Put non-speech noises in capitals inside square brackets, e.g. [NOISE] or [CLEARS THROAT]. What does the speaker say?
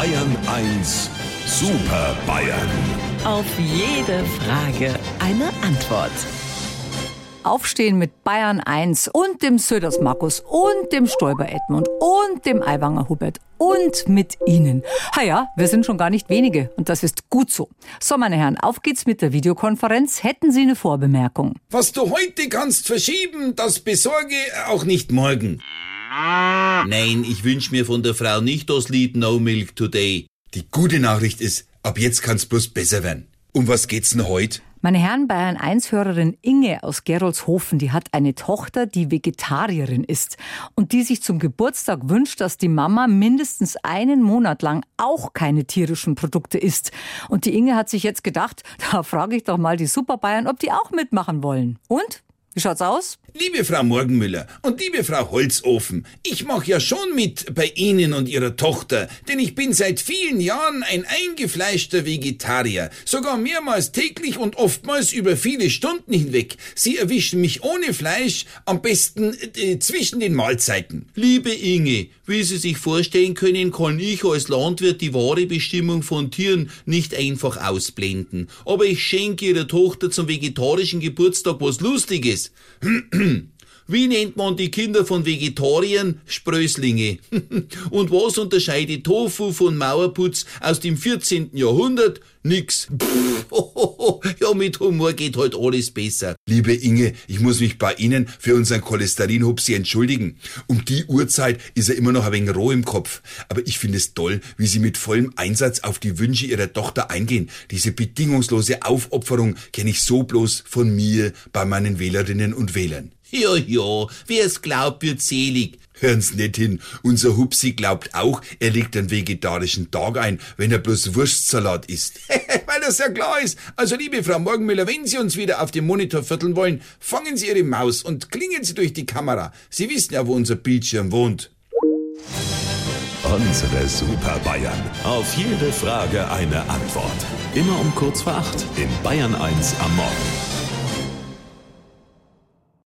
Bayern 1 Super Bayern. Auf jede Frage eine Antwort. Aufstehen mit Bayern 1 und dem Söders Markus und dem Stoiber Edmund und dem Aiwanger Hubert und mit Ihnen. Ha ja, wir sind schon gar nicht wenige und das ist gut so. So, meine Herren, auf geht's mit der Videokonferenz. Hätten Sie eine Vorbemerkung? Was du heute kannst verschieben, das besorge auch nicht morgen. Nein, ich wünsch mir von der Frau nicht das Lied No Milk Today. Die gute Nachricht ist, ab jetzt kann's bloß besser werden. Um was geht's denn heute? Meine Herren, Bayern 1-Hörerin Inge aus Gerolzhofen, die hat eine Tochter, die Vegetarierin ist und die sich zum Geburtstag wünscht, dass die Mama mindestens einen Monat lang auch keine tierischen Produkte isst. Und die Inge hat sich jetzt gedacht, [LAUGHS] da frage ich doch mal die Super Bayern, ob die auch mitmachen wollen. Und? Wie schaut's aus? Liebe Frau Morgenmüller und liebe Frau Holzofen, ich mache ja schon mit bei Ihnen und Ihrer Tochter, denn ich bin seit vielen Jahren ein eingefleischter Vegetarier, sogar mehrmals täglich und oftmals über viele Stunden hinweg. Sie erwischen mich ohne Fleisch, am besten äh, zwischen den Mahlzeiten. Liebe Inge, wie Sie sich vorstellen können, kann ich als Landwirt die wahre Bestimmung von Tieren nicht einfach ausblenden. Aber ich schenke Ihrer Tochter zum vegetarischen Geburtstag was Lustiges. Hmm. [CLEARS THROAT] Wie nennt man die Kinder von Vegetariern? Sprößlinge. [LAUGHS] Und was unterscheidet Tofu von Mauerputz aus dem 14. Jahrhundert? Nix. [LAUGHS] ja, mit Humor geht halt alles besser. Liebe Inge, ich muss mich bei Ihnen für unseren Cholesterinhupsi entschuldigen. Um die Uhrzeit ist er immer noch ein wenig roh im Kopf. Aber ich finde es toll, wie Sie mit vollem Einsatz auf die Wünsche Ihrer Tochter eingehen. Diese bedingungslose Aufopferung kenne ich so bloß von mir bei meinen Wählerinnen und Wählern. [LAUGHS] Ja, ja, wer es glaubt, wird selig. Hören's nicht hin. Unser Hupsi glaubt auch, er legt einen vegetarischen Tag ein, wenn er bloß Wurstsalat isst. [LAUGHS] Weil das ja klar ist. Also, liebe Frau Morgenmüller, wenn Sie uns wieder auf dem Monitor vierteln wollen, fangen Sie Ihre Maus und klingen Sie durch die Kamera. Sie wissen ja, wo unser Bildschirm wohnt. Unsere Super Bayern. Auf jede Frage eine Antwort. Immer um kurz vor acht in Bayern 1 am Morgen.